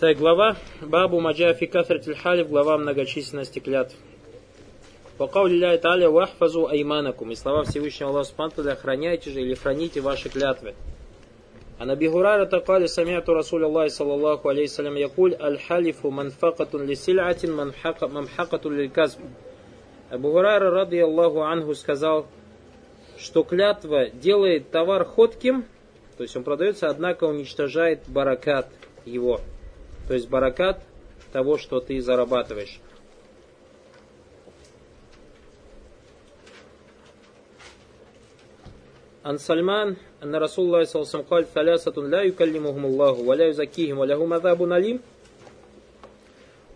Так, глава Бабу Маджафи Кафрат Халиф, глава многочисленности клятв. По каули Таля вахфазу айманакум. И слова Всевышнего Аллаха Субтитры охраняйте же или храните ваши клятвы. А на Бихурара такали самиату Расуль Аллахи саллаллаху алейхиссалям якуль аль-халифу манфакатун ли сильатин манхакатун ли казб. Абу Гурайра, ради Аллаху анху, сказал, что клятва делает товар ходким, то есть он продается, однако уничтожает баракат его. То есть баракат того, что ты зарабатываешь. عن سلمان أن رسول الله صلى الله عليه وسلم قال ثلاثة لا يكلمهم الله ولا يزكيهم ولهم عذاب أليم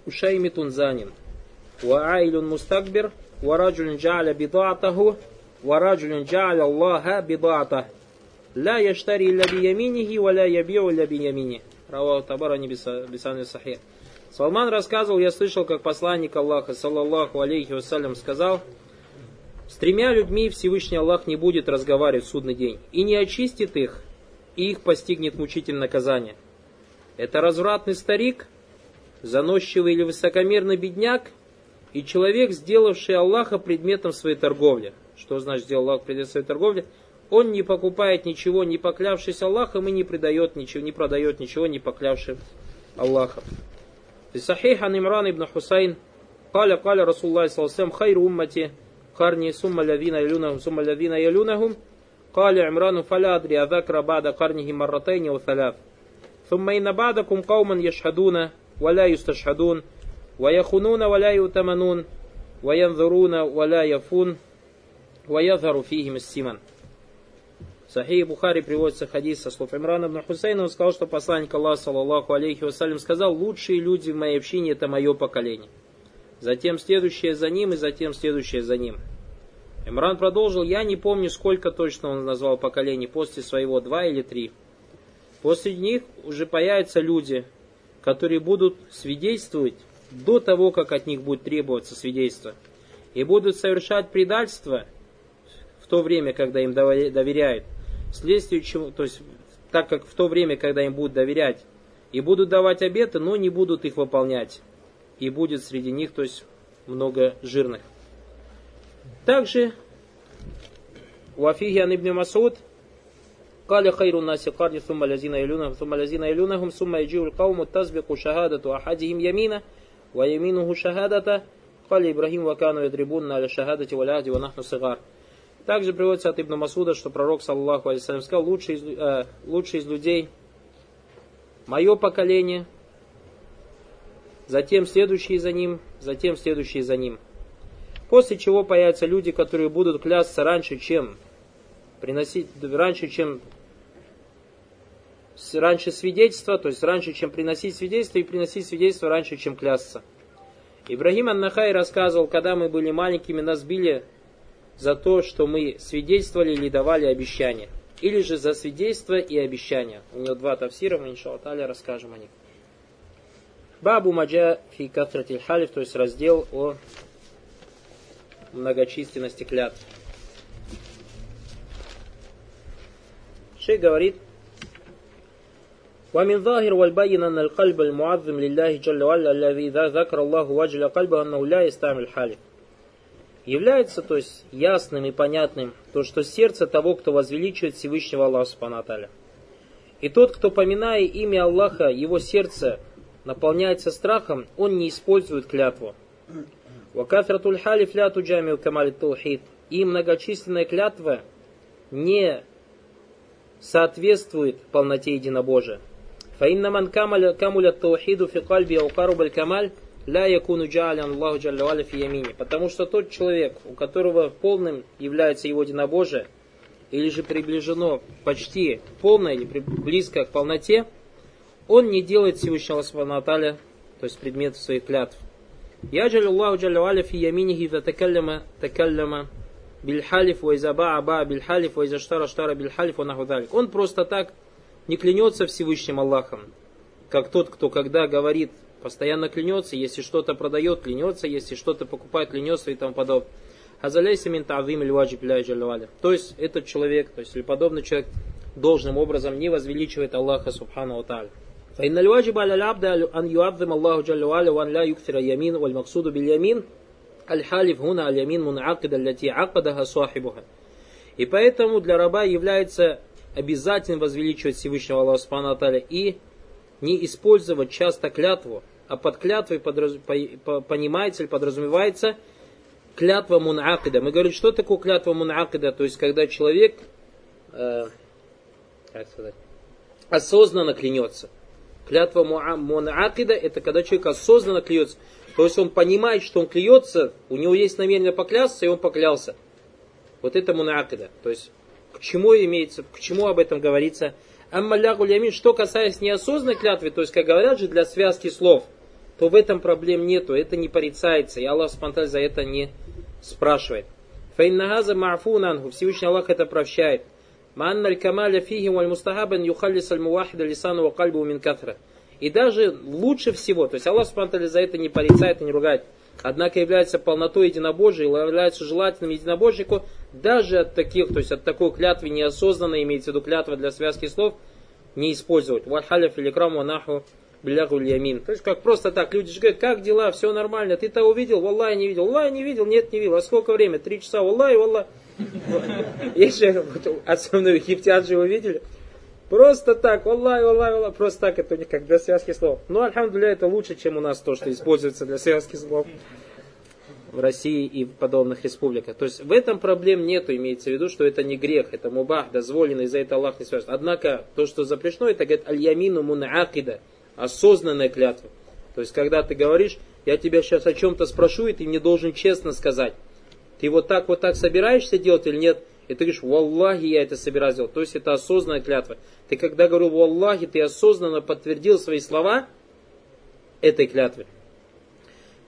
وشيمة زان وعائل مستكبر ورجل جعل بضاعته ورجل جعل الله بضاعته لا يشتري إلا بيمينه ولا يبيع إلا بيمينه Рава Табара Бисаны Сахи. Салман рассказывал, я слышал, как посланник Аллаха, саллаллаху алейхи вассалям, сказал, «С тремя людьми Всевышний Аллах не будет разговаривать в судный день, и не очистит их, и их постигнет мучительное наказание. Это развратный старик, заносчивый или высокомерный бедняк, и человек, сделавший Аллаха предметом своей торговли». Что значит сделал Аллах предметом своей торговли? Он не покупает ничего, не поклявшись Аллахом, и не продает ничего, не продает ничего, не поклявшим Аллахом. في صحيح عن عمران بن حسين قال قال رسول الله صلى الله عليه وسلم خير أمتي قرني ثم الذين يلونهم ثم الذين يلونهم قال عمران فلا أدري أذكر بعد قرنه مرتين أو ثلاث ثم إن بعدكم قوما يشهدون ولا يستشهدون ويخونون ولا يؤتمنون وينظرون ولا يفون ويظهر فيهم السمن Сахи Бухари приводится хадис со слов Имрана ибн Хусейна, он сказал, что посланник Аллаха, саллаллаху алейхи вассалям, сказал, лучшие люди в моей общине это мое поколение. Затем следующее за ним и затем следующее за ним. Имран продолжил, я не помню, сколько точно он назвал поколений, после своего два или три. После них уже появятся люди, которые будут свидетельствовать до того, как от них будет требоваться свидетельство, и будут совершать предательство в то время, когда им доверяют, Вследствие чего, то есть, так как в то время, когда им будут доверять, и будут давать обеты, но не будут их выполнять. И будет среди них, то есть, много жирных. Также Вафиги ибн Масуд قال خير الناس قرني ثم الذين يلونهم ثم الذين يلونهم ثم يجيء القوم تسبق شهادة أحدهم يمينه ويمينه شهادته قال إبراهيم وكانوا يضربون على الشهادة والعهد ونحن صغار также приводится от Ибн Масуда, что пророк, саллаху алейсалям, сказал, лучший из, э, лучший из людей мое поколение, затем следующие за ним, затем следующие за ним. После чего появятся люди, которые будут клясться раньше, чем приносить, раньше, чем раньше свидетельства, то есть раньше, чем приносить свидетельство, и приносить свидетельство раньше, чем клясться. Ибрагим Аннахай рассказывал, когда мы были маленькими, нас били за то, что мы свидетельствовали или давали обещания. Или же за свидетельство и обещания. У него два тавсира, мы иншаллах расскажем о них. Бабу Маджа фи катратиль халиф, то есть раздел о многочисленности клятв. Шей говорит, ومن ظاهر والبين أن القلب المعظم لله جل وعلا الذي إذا ذكر الله وجل قلبه أنه لا يستعمل حالف является, то есть, ясным и понятным то, что сердце того, кто возвеличивает Всевышнего Аллаха Субханаталя. И тот, кто, поминая имя Аллаха, его сердце наполняется страхом, он не использует клятву. Вакафратуль халиф ля туджамил камаль таухид. И многочисленная клятва не соответствует полноте единобожия. Фаинна ман камуля таухиду фи кальби аукарубаль камаль ля якуну джа'алян Аллаху джалля фи ямине. Потому что тот человек, у которого полным является его единобожие, или же приближено почти полное или близко к полноте, он не делает Всевышнего Субхану то есть предмет своих клятв. Я Аллаху джалля фи яминихи такалляма такалляма бильхалиф ва изаба аба бильхалиф ва изаштара штара бильхалиф ва Он просто так не клянется Всевышним Аллахом, как тот, кто когда говорит Постоянно клянется, если что-то продает, клянется, если что-то покупает, клянется и тому подобное. Азаляйся мин та'вим То есть этот человек, то есть или подобный человек должным образом не возвеличивает Аллаха Субхану Тааля. فإن الواجب على العبد أن يعظم الله جل وعلا وأن لا يكثر اليمين والمقصود باليمين الحالف هنا اليمين منعقدة التي عقدها صاحبها. И поэтому для раба является обязательно возвеличивать Всевышнего Аллаха Субхану и не использовать часто клятву, а под клятвой подраз... понимается или подразумевается клятва мунакида. Мы говорим, что такое клятва мунакида? То есть, когда человек э, как сказать, осознанно клянется. Клятва мунакида это когда человек осознанно клянется. То есть он понимает, что он клянется, у него есть намерение поклясться, и он поклялся. Вот это мунакида. То есть к чему имеется, к чему об этом говорится. Аммалягу лямин, что касается неосознанной клятвы, то есть, как говорят же, для связки слов, то в этом проблем нету, это не порицается, и Аллах спонталь за это не спрашивает. Файннагаза ма'фунангу, Всевышний Аллах это прощает. Маанналь камаля фиги валь мустахабан юхаллис аль лисану ва кальбу. И даже лучше всего, то есть Аллах спонталь за это не порицает и не ругает, однако является полнотой единобожия является желательным единобожнику даже от таких, то есть от такой клятвы неосознанно, имеется в виду клятва для связки слов, не использовать. Вальхаляф или краму наху билягу ямин. То есть как просто так, люди же говорят, как дела, все нормально, ты того видел, валлай не видел, валлай не видел, нет не видел, а сколько время, три часа, валлай, валлай. Есть же, отцовную египтян же вы видели? Просто так, валлай, валлай, валлай, просто так, это у них как для связки слов. Но, альхамдуля, это лучше, чем у нас то, что используется для связки слов в России и в подобных республиках. То есть в этом проблем нету, имеется в виду, что это не грех, это мубах, дозволено, и за это Аллах не связан. Однако то, что запрещено, это говорит аль-ямину мунаакида, осознанная клятва. То есть когда ты говоришь, я тебя сейчас о чем-то спрошу, и ты мне должен честно сказать. Ты вот так вот так собираешься делать или нет? И ты говоришь, валлахи, я это собираюсь делать. То есть это осознанная клятва. Ты когда говорил валлахи, ты осознанно подтвердил свои слова этой клятвы.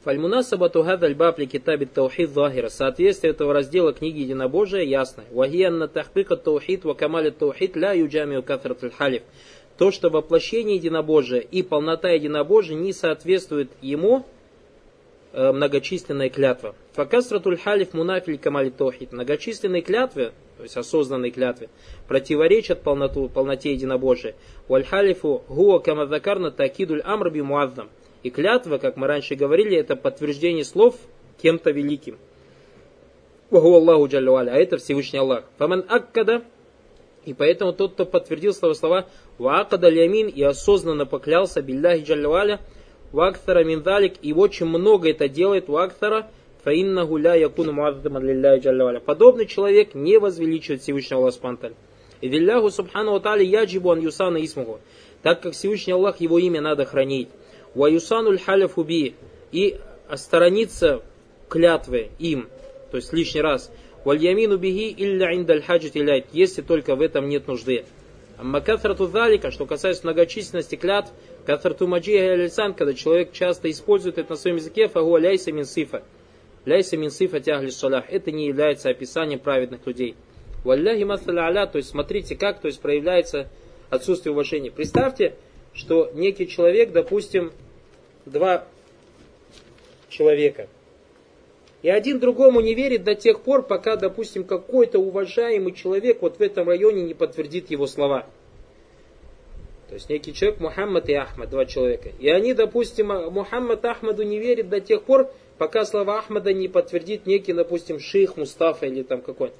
Фальмунасабату хадаль баб ли китаби таухид захира. Соответствие этого раздела книги Единобожия ясно. Вахиянна тахпика таухид ва камали таухид ля юджамиу кафрат халиф. То, что воплощение единобожия и полнота единобожия не соответствует ему, многочисленная клятва. Факастратуль халиф мунафиль камали таухид. Многочисленные клятвы, то есть осознанные клятвы, противоречат полноту, полноте единобожия. Валь халифу гуа камадакарна такидуль амрби муаззам. И клятва, как мы раньше говорили, это подтверждение слов кем-то великим. Аллаху А это Всевышний Аллах. Фаман аккада. И поэтому тот, кто подтвердил слова слова Ваакада лямин и осознанно поклялся Билляхи Джаллаваля Вактара миндалик и очень много это делает Вактара Фаинна гуля якуну муаззаман лилляхи Джаллаваля. Подобный человек не возвеличивает Всевышнего Аллаха Спанталь. Вилляху Субхану Тали яджибу ан юсана исмуху. Так как Всевышний Аллах, его имя надо хранить. Ваюсануль халяфу би и сторониться клятвы им, то есть лишний раз. Вальямину биги илля индаль хаджит если только в этом нет нужды. Амма кафрату залика, что касается многочисленности клятв, кафрату маджия алисан, когда человек часто использует это на своем языке, фагу ляйса мин сифа. Ляйса мин сифа шалах. Это не является описанием праведных людей. Валляхи масаля аля, то есть смотрите, как то есть проявляется отсутствие уважения. Представьте, что некий человек, допустим, два человека, и один другому не верит до тех пор, пока, допустим, какой-то уважаемый человек вот в этом районе не подтвердит его слова. То есть некий человек, Мухаммад и Ахмад, два человека. И они, допустим, Мухаммад Ахмаду не верит до тех пор, пока слова Ахмада не подтвердит некий, допустим, шейх Мустафа или там какой-то.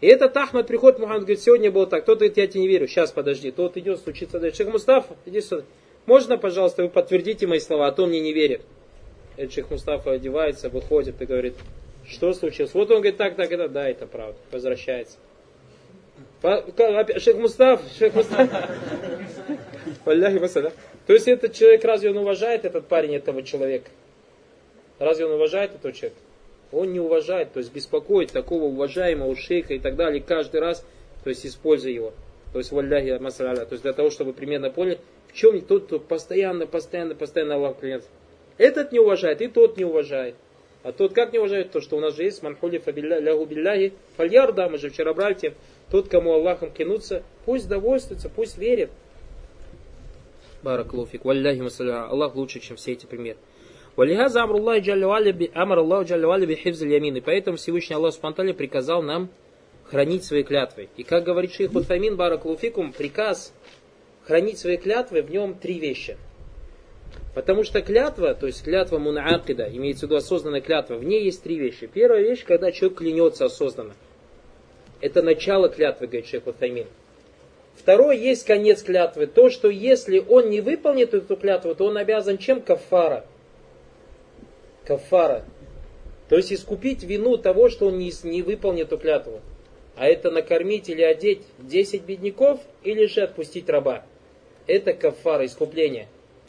И этот Ахмад приходит, Мухаммад говорит, сегодня было так. Тот говорит, я тебе не верю, сейчас подожди. Тот идет, стучится дальше. Шейх Мустафа, иди сюда. Можно, пожалуйста, вы подтвердите мои слова, а то мне не верит. Этот шейх Мустафа одевается, выходит и говорит, что случилось? Вот он говорит, так, так, это, да, это правда. Возвращается. Шейх Мустаф, шейх Мустаф. То есть этот человек, разве он уважает этот парень, этого человека? Разве он уважает этого человека? Он не уважает, то есть беспокоит такого уважаемого шейха и так далее, каждый раз, то есть используя его. То есть валляхи масаля. То есть для того, чтобы примерно поняли, в чем тот, кто постоянно, постоянно, постоянно Аллах клянется. Этот не уважает, и тот не уважает. А тот как не уважает? То, что у нас же есть манхули лягу билляхи фальяр, да, мы же вчера брали тем. Тот, кому Аллахом клянутся, пусть довольствуется, пусть верит. Бараклуфик, валляхи масаля. Аллах лучше, чем все эти примеры. Валихаза амр Аллах амар Аллаху джаллавали бихивзаль ямин. И поэтому Всевышний Аллах Субтитры приказал нам хранить свои клятвы. И как говорит шейх Утфамин Барак Луфикум, приказ хранить свои клятвы, в нем три вещи. Потому что клятва, то есть клятва мунаакида, имеется в виду осознанная клятва, в ней есть три вещи. Первая вещь, когда человек клянется осознанно. Это начало клятвы, говорит шейх Утаймин. Второе, есть конец клятвы. То, что если он не выполнит эту клятву, то он обязан чем? Кафара. Кафара. То есть искупить вину того, что он не, не выполнит эту клятву. А это накормить или одеть 10 бедняков, или же отпустить раба. Это кафара, искупление.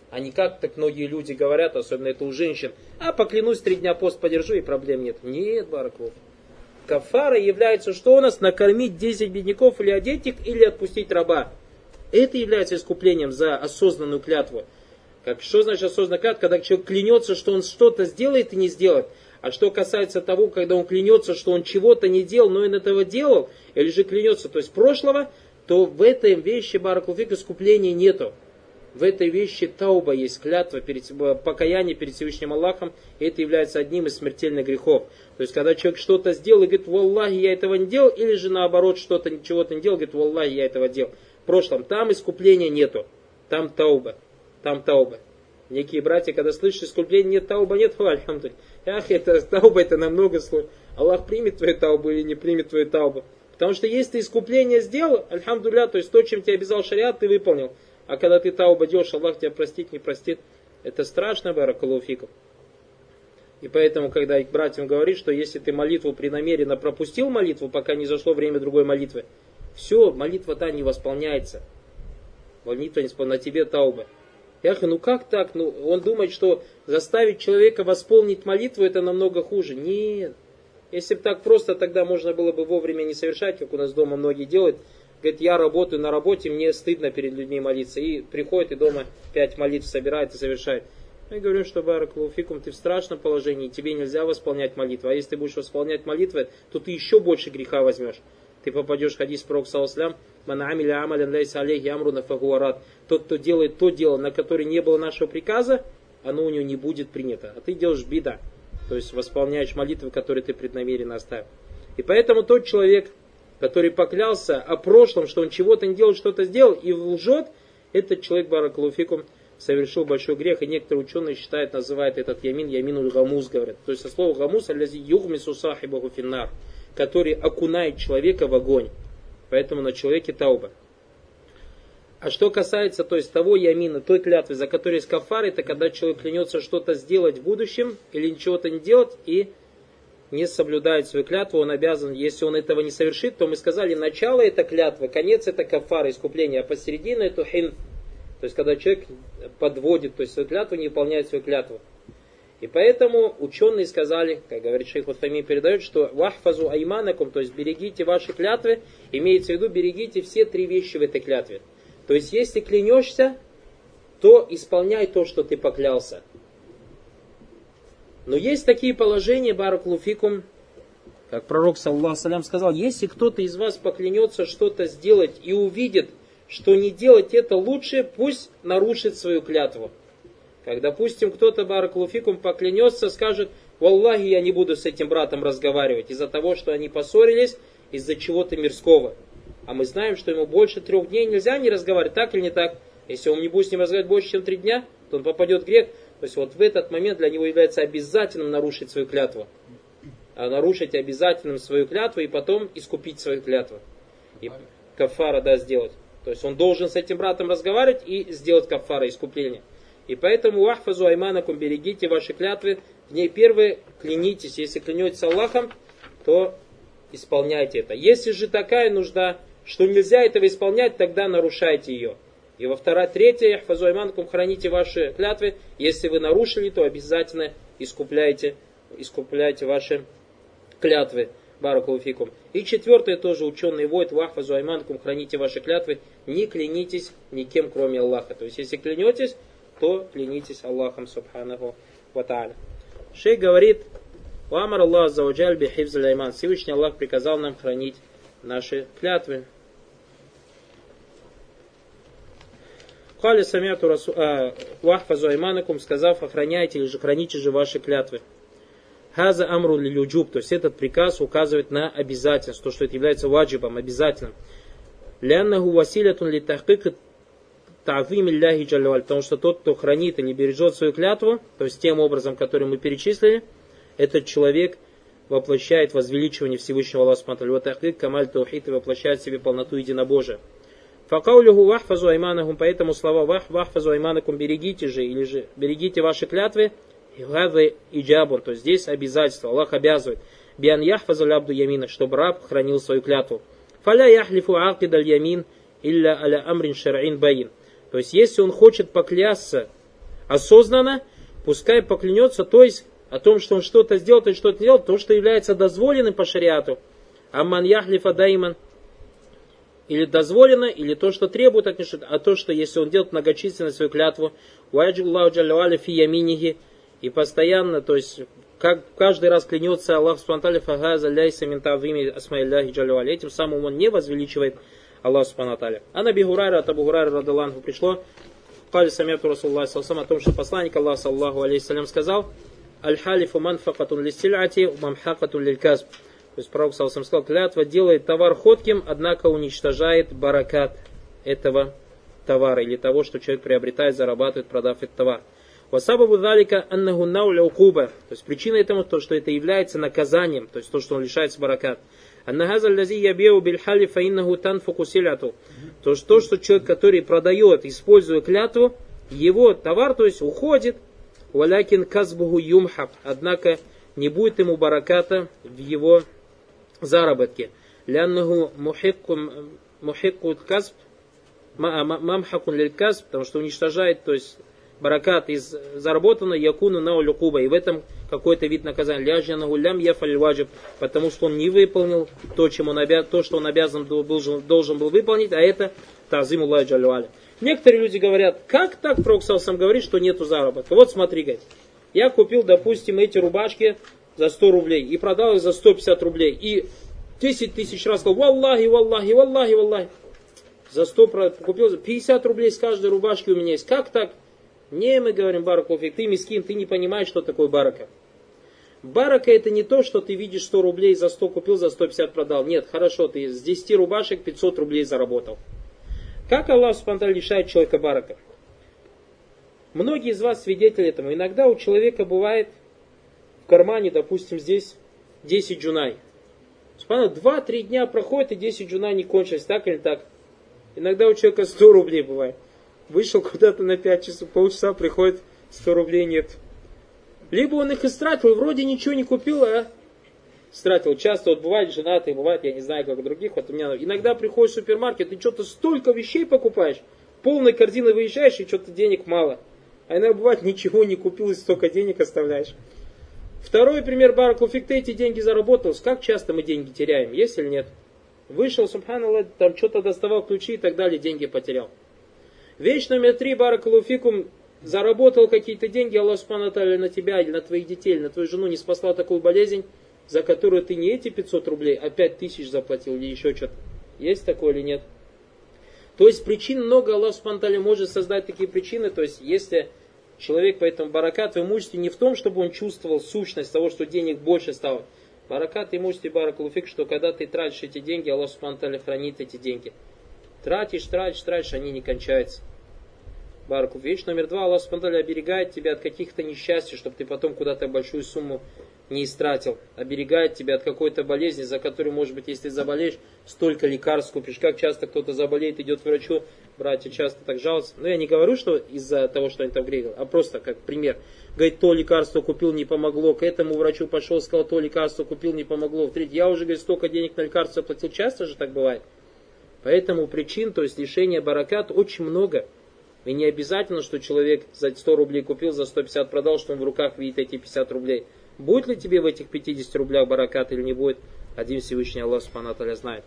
А не как так многие люди говорят, особенно это у женщин. А поклянусь, три дня пост подержу и проблем нет. Нет, Бараков. Кафара является что у нас? Накормить 10 бедняков или одеть их, или отпустить раба. Это является искуплением за осознанную клятву. Как, что значит осознанная клятва? Когда человек клянется, что он что-то сделает и не сделает. А что касается того, когда он клянется, что он чего-то не делал, но он этого делал, или же клянется, то есть прошлого, то в этой вещи Баракулфик искупления нету. В этой вещи тауба есть клятва, перед, покаяние перед Всевышним Аллахом, и это является одним из смертельных грехов. То есть, когда человек что-то сделал и говорит, Валлахи, я этого не делал, или же наоборот, что-то, чего-то не делал, говорит, Валлахи, я этого делал. В прошлом, там искупления нету, там тауба, там тауба. Некие братья, когда слышат искупление, нет тауба, нет, альхамдуль. Ах, это тауба, это намного сложно. Аллах примет твою таубу или не примет твою таубу. Потому что если ты искупление сделал, альхамдуля, то есть то, чем тебя обязал шариат, ты выполнил. А когда ты тауба делаешь, Аллах тебя простит, не простит. Это страшно, баракалуфиков. И поэтому, когда братьям говорит, что если ты молитву принамеренно пропустил молитву, пока не зашло время другой молитвы, все, молитва та не восполняется. Молитва не восполняется, на тебе тауба. Я говорю, ну как так? Ну, он думает, что заставить человека восполнить молитву это намного хуже. Нет. Если бы так просто, тогда можно было бы вовремя не совершать, как у нас дома многие делают. Говорит, я работаю на работе, мне стыдно перед людьми молиться. И приходит и дома пять молитв собирает и совершает. Мы говорим, что Баракулуфикум, ты в страшном положении, тебе нельзя восполнять молитву. А если ты будешь восполнять молитвы, то ты еще больше греха возьмешь. Ты попадешь в хадис пророк Сауслям, Манамиля Амалян Лейса Алейхи Амруна Фагуарат. Тот, кто делает то дело, на которое не было нашего приказа, оно у него не будет принято. А ты делаешь беда. То есть восполняешь молитвы, которые ты преднамеренно оставил. И поэтому тот человек, который поклялся о прошлом, что он чего-то не делал, что-то сделал и лжет, этот человек, Баракалуфикум, совершил большой грех, и некоторые ученые считают, называют этот ямин яминул гамус, говорят. То есть со слова гамус, алязи югмису сахибаху финнар, который окунает человека в огонь. Поэтому на человеке тауба. А что касается то есть, того ямина, той клятвы, за которой есть кафар, это когда человек клянется что-то сделать в будущем или ничего-то не делать и не соблюдает свою клятву, он обязан, если он этого не совершит, то мы сказали, начало это клятвы, конец это кафар, искупление, а посередине это хин. То есть, когда человек подводит, то есть свою клятву, не выполняет свою клятву. И поэтому ученые сказали, как говорит шейх Утами, передает, что вахфазу айманакум, то есть берегите ваши клятвы, имеется в виду берегите все три вещи в этой клятве. То есть, если клянешься, то исполняй то, что ты поклялся. Но есть такие положения, Баракулуфикум, как пророк, саллаху салям, сказал, если кто-то из вас поклянется что-то сделать и увидит, что не делать это лучше, пусть нарушит свою клятву. Как, допустим, кто-то, Баракулуфикум, поклянется, скажет, Валлахи, я не буду с этим братом разговаривать из-за того, что они поссорились из-за чего-то мирского. А мы знаем, что ему больше трех дней нельзя не разговаривать, так или не так. Если он не будет с ним разговаривать больше, чем три дня, то он попадет в грех. То есть вот в этот момент для него является обязательным нарушить свою клятву. А нарушить обязательным свою клятву и потом искупить свою клятву. И кафара, да, сделать. То есть он должен с этим братом разговаривать и сделать кафара, искупление. И поэтому вахфазу айманакум, берегите ваши клятвы. В ней первое, клянитесь. Если клянетесь Аллахом, то исполняйте это. Если же такая нужда, что нельзя этого исполнять, тогда нарушайте ее. И во вторая, третья, яхфазуайманкум, храните ваши клятвы. Если вы нарушили, то обязательно искупляйте, искупляйте ваши клятвы. Баракулуфикум. И четвертое тоже ученый войд, вахфазуайманкум, храните ваши клятвы. Не клянитесь никем, кроме Аллаха. То есть, если клянетесь, то клянитесь Аллахом, субханаху ва Шей говорит, Вамар Аллах зауджаль бихивз Всевышний Аллах приказал нам хранить наши клятвы. Кали самяту а, вахфазу айманакум, сказав, охраняйте или же храните же ваши клятвы. Хаза амру люджуб, то есть этот приказ указывает на обязательство, то, что это является ваджибом, обязательным. Ляннаху василятун ли тахкик Тавим Илляхи Джалюаль, потому что тот, кто хранит или бережет свою клятву, то есть тем образом, который мы перечислили, этот человек воплощает возвеличивание Всевышнего Аллаха Вот камаль таухид и воплощает в себе полноту единобожия. Факаулюху вахфазу айманахум, поэтому слова вах, вахфазу айманакум, берегите же, или же берегите ваши клятвы, и иджабун, то есть здесь обязательство, Аллах обязывает. Биан яхфазу лябду ямина, чтобы раб хранил свою клятву. Фаля яхлифу акид аль ямин, илля аля амрин шар'ин баин. То есть, если он хочет поклясться осознанно, пускай поклянется, то есть о том, что он что-то сделал, то что-то делал, то, что является дозволенным по шариату. Амман яхлифа дайман. Или дозволено, или то, что требует от него, а то, что если он делает многочисленно свою клятву, и постоянно, то есть как каждый раз клянется Аллах Субтитры Фагаза ляйса ментавими асмаилляхи джалюали. Этим самым он не возвеличивает Аллах Субхану А на Бигурайра от Абу Гурайра радаланху пришло, Кали самяту Расуллах Салсам о том, что посланник Аллаха Саллаху алейхиссалям сказал, Аль-халифу манфакатун листиляти, мамхакатун лильказ. То есть пророк Салсам сказал, клятва делает товар ходким, однако уничтожает баракат этого товара или того, что человек приобретает, зарабатывает, продав этот товар. Васабабу далика аннаху науля укуба. То есть причина этому то, что это является наказанием, то есть то, что он лишается баракат. Аннахаза лязи ябеу бильхали фаиннаху танфуку силяту. То, что, то, что человек, который продает, используя клятву, его товар, то есть уходит, валякин казбуху юмхаб. Однако не будет ему бараката в его заработке. Ляннаху мухикку казб, мамхакун лиль казб, потому что уничтожает, то есть баракат из заработанного якуну на улюкуба. И в этом какой-то вид наказания. Ляжьяна гулям яфаль ваджиб, потому что он не выполнил то, чем он обяз... то что он обязан был, должен был выполнить, а это тазим Аллах Джалюаля. Некоторые люди говорят, как так Проксал сам говорит, что нету заработка. Вот смотри, говорит, я купил, допустим, эти рубашки за 100 рублей и продал их за 150 рублей. И 10 тысяч раз сказал, валлахи, валлахи, валлахи, валлахи. За 100 купил, 50 рублей с каждой рубашки у меня есть. Как так? Не, мы говорим, баракулфик, ты мискин, ты не понимаешь, что такое барака. Барака это не то, что ты видишь 100 рублей за 100 купил, за 150 продал. Нет, хорошо, ты с 10 рубашек 500 рублей заработал. Как Аллах спонтанно лишает человека барака? Многие из вас свидетели этому. Иногда у человека бывает в кармане, допустим, здесь 10 джунай. 2-3 дня проходит и 10 джунай не кончились, так или так. Иногда у человека 100 рублей бывает. Вышел куда-то на 5 часов, полчаса, приходит, 100 рублей нет. Либо он их истратил, вроде ничего не купил, а стратил. Часто вот бывает женатые, бывает, я не знаю, как у других. Вот у меня иногда приходишь в супермаркет, и что-то столько вещей покупаешь, полной корзины выезжаешь, и что-то денег мало. А иногда бывает, ничего не купил, и столько денег оставляешь. Второй пример, Баракулфик, ты эти деньги заработал. Как часто мы деньги теряем, есть или нет? Вышел, субханаллах, там что-то доставал ключи и так далее, деньги потерял. Вещь номер три, Баракалуфикум, заработал какие-то деньги, Аллах Субхану на тебя или на твоих детей, или на твою жену не спасла такую болезнь, за которую ты не эти 500 рублей, а 5 тысяч заплатил или еще что-то. Есть такое или нет? То есть причин много, Аллах Субхану может создать такие причины, то есть если человек поэтому баракат в имуществе не в том, чтобы он чувствовал сущность того, что денег больше стало. Баракат имуществе баракалуфик, что когда ты тратишь эти деньги, Аллах Субхану хранит эти деньги. Тратишь, тратишь, тратишь, они не кончаются. Барку. Вещь номер два, Аллах Субтитры оберегает тебя от каких-то несчастий, чтобы ты потом куда-то большую сумму не истратил. Оберегает тебя от какой-то болезни, за которую, может быть, если заболеешь, столько лекарств купишь. Как часто кто-то заболеет, идет к врачу, братья часто так жалуются. Но я не говорю, что из-за того, что они там грегали, а просто как пример. Говорит, то лекарство купил, не помогло. К этому врачу пошел, сказал, то лекарство купил, не помогло. В я уже, говорит, столько денег на лекарство платил. Часто же так бывает. Поэтому причин, то есть лишения баракат очень много. И не обязательно, что человек за 100 рублей купил, за 150 продал, что он в руках видит эти 50 рублей. Будет ли тебе в этих 50 рублях баракат или не будет, один Всевышний Аллах Субхану знает.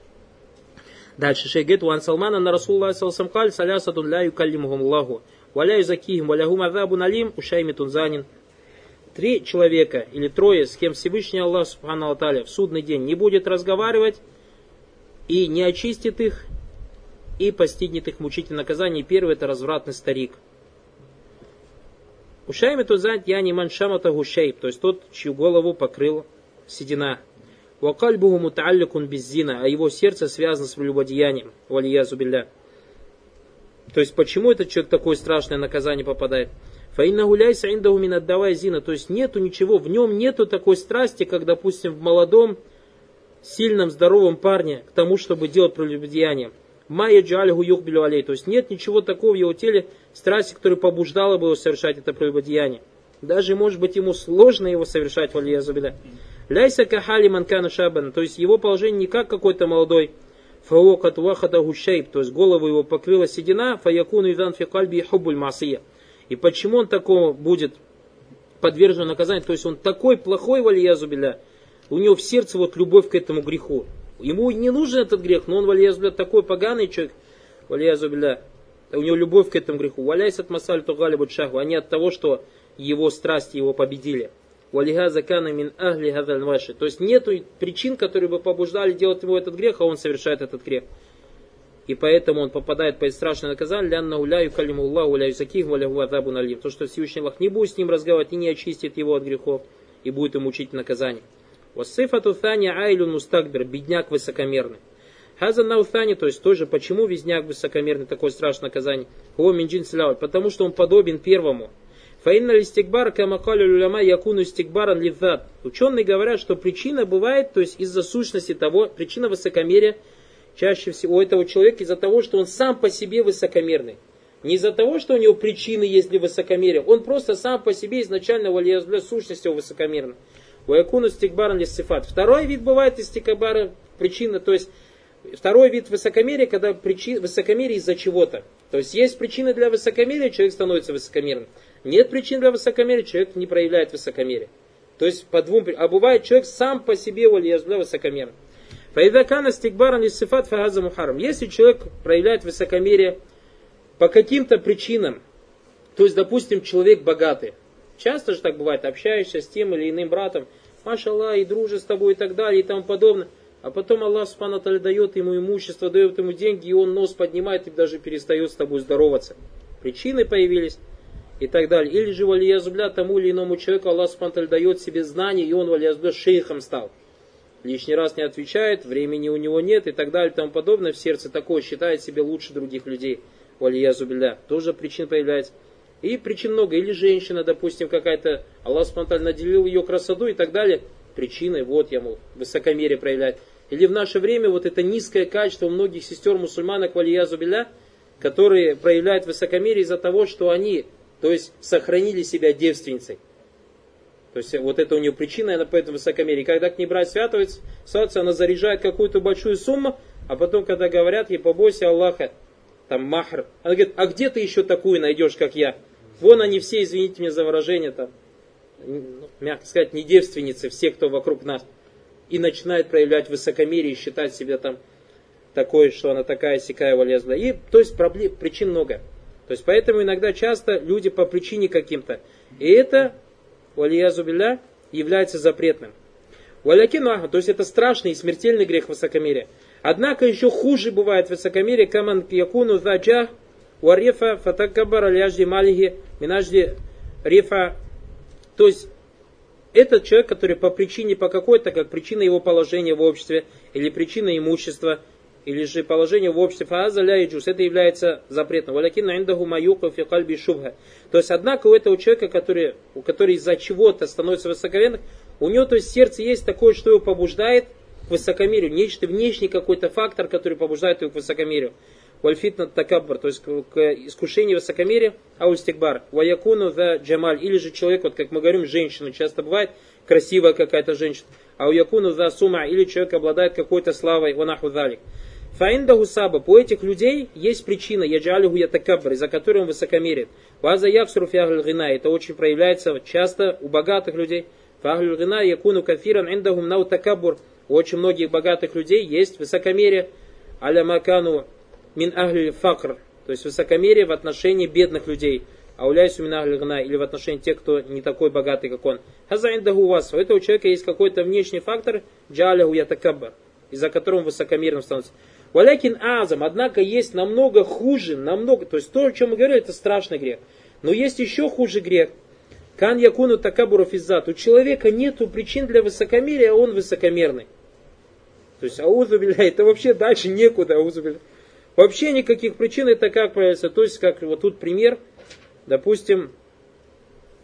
Дальше шейх говорит, «Ван Салмана на Расулла Салсам Каль, салясатун ля юкаллимухум Аллаху, валя юзакихим, валягум азабу налим, ушайми тунзанин». Три человека или трое, с кем Всевышний Аллах Субхану в судный день не будет разговаривать, и не очистит их, и постигнет их мучительное наказание. Первый это развратный старик. Ушайми тузать я не маншамата гушейб, то есть тот, чью голову покрыл седина. Вакальбуху муталликун беззина, а его сердце связано с прелюбодеянием. Валия зубилля. То есть, почему этот человек такое страшное наказание попадает? Фаинна гуляйся индаху мин отдавай зина. То есть, нету ничего, в нем нету такой страсти, как, допустим, в молодом, сильном, здоровом парне к тому, чтобы делать прелюбодеяние. Майя джальгу юхбилю алей. То есть, нет ничего такого в его теле, страсти, которая побуждала бы его совершать это прелюбодеяние. Даже, может быть, ему сложно его совершать, валия зубиля. Ляйса кахали манкана шабан. То есть, его положение не как какой-то молодой фаокат вахада гушейб, то есть голову его покрыла седина, фаякуну идан фи кальби хубуль масия. И почему он такого будет подвержен наказанию? То есть он такой плохой вальязубиля, у него в сердце вот любовь к этому греху. Ему не нужен этот грех, но он вальязубиля такой поганый человек, вальязубиля, у него любовь к этому греху. Валяйс от масаль тугалибут шаху, а не от того, что его страсти его победили. Валиха закана мин ахли. То есть нет причин, которые бы побуждали делать ему этот грех, а он совершает этот грех. И поэтому он попадает под страшное наказание, лянна уляю калиму Аллаху уляю заких валягу адабу налим. То, что Всевышний Аллах не будет с ним разговаривать и не очистит его от грехов, и будет ему учить наказание. Васифату таня айлюн мустакбир, бедняк высокомерный. Хазан наутани, то есть тоже, почему визняк высокомерный, такое страшное наказание? О, минджин потому что он подобен первому. Фаинна листикбар камакали люляма якуну стикбаран ливзат. Ученые говорят, что причина бывает, то есть из-за сущности того, причина высокомерия чаще всего у этого человека из-за того, что он сам по себе высокомерный. Не из-за того, что у него причины есть для высокомерия, он просто сам по себе изначально для сущности высокомерный. Уякуну стикбаран лисифат. Второй вид бывает из стикбара причина, то есть второй вид высокомерия, когда причина, высокомерие из-за чего-то. То есть есть причина для высокомерия, человек становится высокомерным. Нет причин для высокомерия, человек не проявляет высокомерие. То есть по двум, а бывает человек сам по себе валиязбля высокомерный. Фаидакана стикбаран сифат фагаза мухарам. Если человек проявляет высокомерие по каким-то причинам, то есть, допустим, человек богатый, часто же так бывает, общаешься с тем или иным братом, машалла, и дружит с тобой и так далее и тому подобное, а потом Аллах Субхану дает ему имущество, дает ему деньги, и он нос поднимает и даже перестает с тобой здороваться. Причины появились и так далее. Или же валиязубля тому или иному человеку Аллах Субтитры дает себе знания, и он валиязубля шейхом стал. Лишний раз не отвечает, времени у него нет и так далее и тому подобное. В сердце такое считает себя лучше других людей. Валиязубля. Тоже причин появляется. И причин много. Или женщина, допустим, какая-то, Аллах Субтитры наделил ее красоту и так далее. Причиной, вот я, мол, высокомерие проявляет. Или в наше время вот это низкое качество у многих сестер мусульманок, валиязубля, которые проявляют высокомерие из-за того, что они то есть сохранили себя девственницей. То есть вот это у нее причина, она поэтому высокомерие. Когда к ней брать святуется, святуется, она заряжает какую-то большую сумму, а потом, когда говорят ей, побойся Аллаха, там махр. Она говорит, а где ты еще такую найдешь, как я? Вон они все, извините меня за выражение, там, ну, мягко сказать, не девственницы, все, кто вокруг нас. И начинает проявлять высокомерие и считать себя там такой, что она такая, сякая, валезла. И, то есть, проблем, причин много. То есть поэтому иногда часто люди по причине каким-то. И это, валиязубилля, является запретным. Валякину то есть это страшный и смертельный грех высокомерия. Однако еще хуже бывает высокомерие, каман якуну заджах, уарифа фатакабар аляжди малиги минажди рифа. То есть этот человек, который по причине, по какой-то, как причина его положения в обществе, или причина имущества, или же положение в обществе фаза ля джус, это является запретным. Валякин индаху маюку фи кальби шубха. То есть, однако, у этого человека, который, у который из-за чего-то становится высокомерным, у него, то есть, сердце есть такое, что его побуждает к высокомерию, нечто внешний какой-то фактор, который побуждает его к высокомерию. Вальфитна такаббар, то есть к искушению высокомерия, аустикбар, ваякуну за джамаль, или же человек, вот как мы говорим, женщина, часто бывает, красивая какая-то женщина, а у якуну за сума, или человек обладает какой-то славой, ванаху залик. Фаинда саба, у этих людей есть причина, яджалиху ятакабр, из-за которой он высокомерит. Ваза яксуру фягль гина, это очень проявляется часто у богатых людей. Фагль гина якуну кафиран индахум нау такабур. У очень многих богатых людей есть высокомерие. Аля макану мин факр, то есть высокомерие в отношении бедных людей. А уляйсу мин ахли гна, или в отношении тех, кто не такой богатый, как он. Хаза индаху вас, у этого человека есть какой-то внешний фактор, джалиху ятакаббар, из-за которого он высокомерным становится. Валякин азам, однако есть намного хуже, намного, то есть то, о чем мы говорили, это страшный грех. Но есть еще хуже грех. Кан якуну такабуру физзат. У человека нету причин для высокомерия, а он высокомерный. То есть аузубиля, это вообще дальше некуда аузубиля. Вообще никаких причин это как. То есть, как вот тут пример, допустим,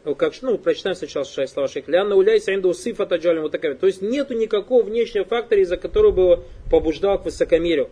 ну, как, ну, прочитаем сначала слова шейха. Лянна уляйся инду сифата джалим вот такая. То есть нету никакого внешнего фактора, из-за которого бы его побуждал к высокомерию.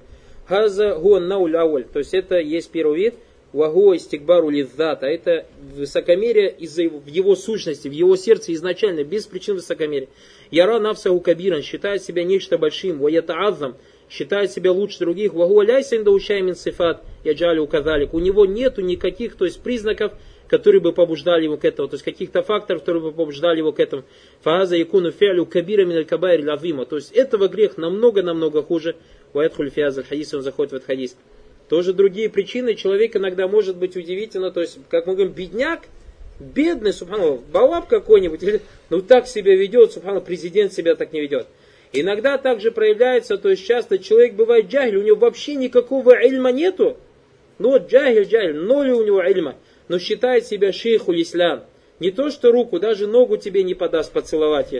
Хаза гуан науль То есть это есть первый вид. Вагуа истикбару лиддата. Это высокомерие из-за его, в его сущности, в его сердце изначально, без причин высокомерия. Яра навса кабиран считает себя нечто большим. Ваята азам считает себя лучше других. Сифат. Яджали указалик. У него нету никаких, то есть признаков, которые бы побуждали его к этому, то есть каких-то факторов, которые бы побуждали его к этому. Фаза якуну фиалю кабира миналь кабайр лавима. То есть этого грех намного-намного хуже. Уайтхуль фиазаль хадис, он заходит в этот хадис. Тоже другие причины. Человек иногда может быть удивительно, то есть, как мы говорим, бедняк, бедный, субхану, балаб какой-нибудь, ну так себя ведет, субхану, президент себя так не ведет. Иногда также проявляется, то есть часто человек бывает джагель, у него вообще никакого ильма нету. Ну вот джагель, джагель, ноль у него ильма но считает себя шейху ислам. Не то, что руку, даже ногу тебе не подаст поцеловать.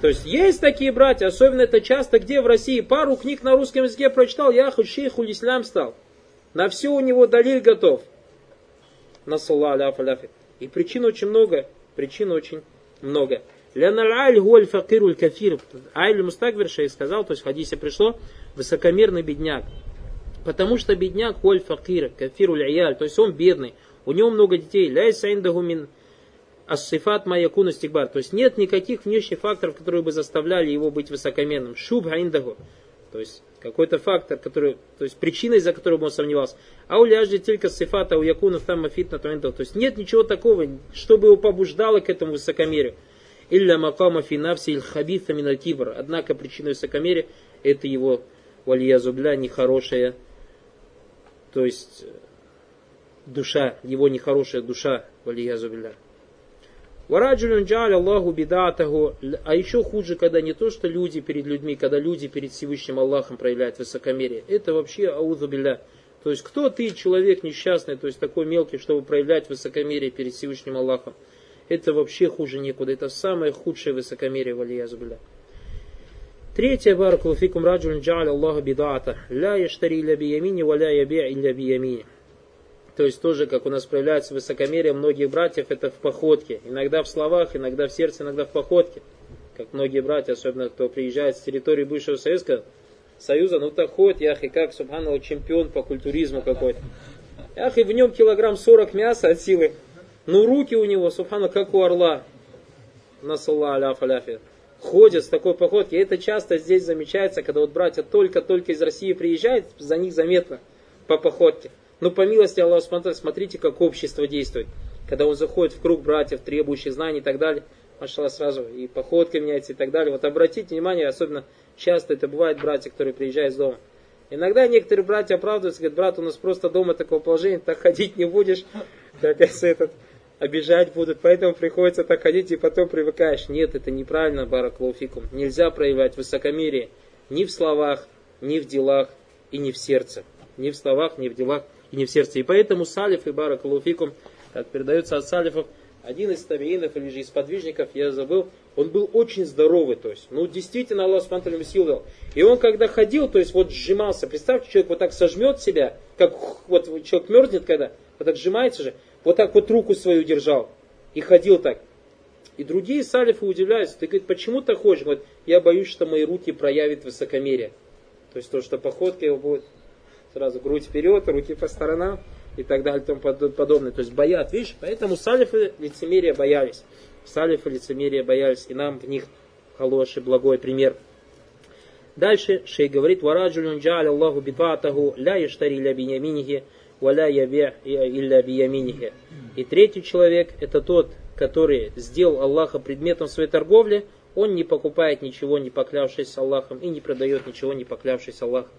То есть есть такие братья, особенно это часто где в России. Пару книг на русском языке прочитал, я хоть шейху ислам стал. На все у него далиль готов. Насалла аляф. И причин очень много. Причин очень много. Ляналь гуаль факируль кафир. Айль Мустагвер шей сказал, то есть в хадисе пришло, высокомерный бедняк. Потому что бедняк гуаль факир, кафируль аяль, то есть он бедный у него много детей, ляйса индагумин ассифат маякуна стигбар. То есть нет никаких внешних факторов, которые бы заставляли его быть высокоменным. Шубха индагу. То есть какой-то фактор, который, то есть причиной, за которую бы он сомневался. А у ляжди только сифата у якуна там фитна то есть нет ничего такого, чтобы его побуждало к этому высокомерию. Илля макама финавси иль хабита миналь. Однако причиной высокомерия это его вальязубля нехорошая, то есть душа, его нехорошая душа, валиязубилля. Вараджулюн джаль Аллаху бидатаху. А еще хуже, когда не то, что люди перед людьми, когда люди перед Всевышним Аллахом проявляют высокомерие. Это вообще аузубилля. То есть, кто ты, человек несчастный, то есть такой мелкий, чтобы проявлять высокомерие перед Всевышним Аллахом. Это вообще хуже некуда. Это самое худшее высокомерие, валиязубилля. Третье, баракулуфикум раджулин джаль Аллаху бидата. Ля яштари ля биямини, ва ля яби илля биямини. То есть тоже, как у нас проявляется высокомерие многих братьев, это в походке. Иногда в словах, иногда в сердце, иногда в походке. Как многие братья, особенно кто приезжает с территории бывшего Советского Союза, ну так ходит, яхи, как, субханаллах, чемпион по культуризму какой-то. Яхи, в нем килограмм 40 мяса от силы. Ну руки у него, субхану, как у орла. Насалла аляф аляфи. Ходят с такой походки. Это часто здесь замечается, когда вот братья только-только из России приезжают, за них заметно по походке. Но по милости Аллаха смотрите, как общество действует. Когда он заходит в круг братьев, требующих знаний и так далее, машала сразу и походка меняется и так далее. Вот обратите внимание, особенно часто это бывает братья, которые приезжают с дома. Иногда некоторые братья оправдываются, говорят, брат, у нас просто дома такого положения, так ходить не будешь, как этот, обижать будут, поэтому приходится так ходить и потом привыкаешь. Нет, это неправильно, бараклауфикум. Нельзя проявлять высокомерие ни в словах, ни в делах и ни в сердце. Ни в словах, ни в делах и не в сердце. И поэтому Салиф и Барак Луфикум, как передается от Салифов, один из табиинов или же из подвижников, я забыл, он был очень здоровый, то есть, ну, действительно, Аллах Субтитры сил дал. И он, когда ходил, то есть, вот сжимался, представьте, человек вот так сожмет себя, как вот человек мерзнет, когда, вот так сжимается же, вот так вот руку свою держал и ходил так. И другие салифы удивляются, ты говорит, почему ты ходишь? Говорит, я боюсь, что мои руки проявят высокомерие. То есть то, что походка его будет сразу грудь вперед, руки по сторонам и так далее и тому подобное. То есть боят, видишь, поэтому салифы лицемерия боялись. Салифы лицемерия боялись, и нам в них хороший, благой пример. Дальше шей говорит, вараджулюн джа'аля Аллаху бидватаху ля яштари ля биньяминихи валя яби илля бияминихи. И третий человек, это тот, который сделал Аллаха предметом своей торговли, он не покупает ничего, не поклявшись Аллахом, и не продает ничего, не поклявшись Аллахом.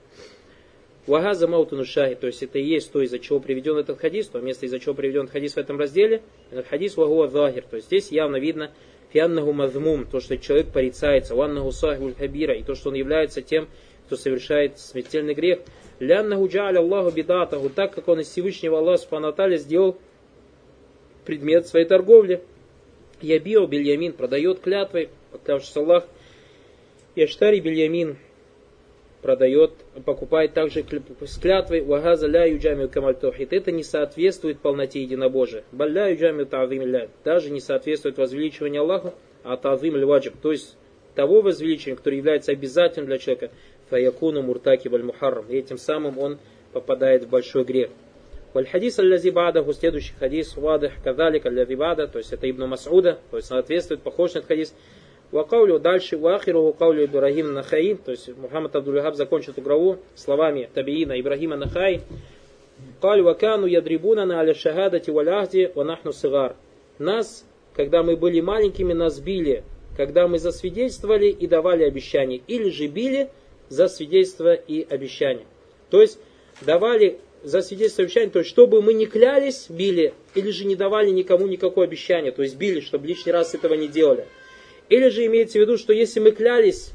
Вагаза маутуну шахи, то есть это и есть то, из-за чего приведен этот хадис, то место, из-за чего приведен хадис в этом разделе, этот хадис вагуа захир, то есть здесь явно видно фианнаху мазмум, то, что человек порицается, ваннаху сахибуль хабира, и то, что он является тем, кто совершает смертельный грех. Ляннаху джа'аля Аллаху бидатаху, так как он из Всевышнего Аллаха Субхану сделал предмет своей торговли. Ябио бильямин продает клятвой, поклявшись Аллах. Яштари бильямин продает, покупает также с клятвой «Вагаза ля юджамию камаль тухид». Это не соответствует полноте единобожия. «Балля юджамию та'зим ля». Даже не соответствует возвеличиванию Аллаха, а та'зим ль То есть того возвеличивания, которое является обязательным для человека. «Фаякуну муртаки баль мухаррам». И этим самым он попадает в большой грех. Вальхадис аллази бадаху, следующий хадис, вадах кадалик аллази бада, то есть это Ибн Масуда, то есть соответствует, похож на этот хадис. Вакаулю дальше, вахиру каулю Ибрахим Нахаи, то есть Мухаммад Абдуллахаб закончил эту словами Табиина Ибрахима Нахаи. Каль вакану ядрибуна на аля шахадати валяхди ванахну сигар. Нас, когда мы были маленькими, нас били, когда мы засвидетельствовали и давали обещания, или же били за свидетельство и обещание. То есть давали за свидетельство и обещание, то есть чтобы мы не клялись, били, или же не давали никому никакое обещание, то есть били, чтобы лишний раз этого не делали. Или же имеется в виду, что если мы клялись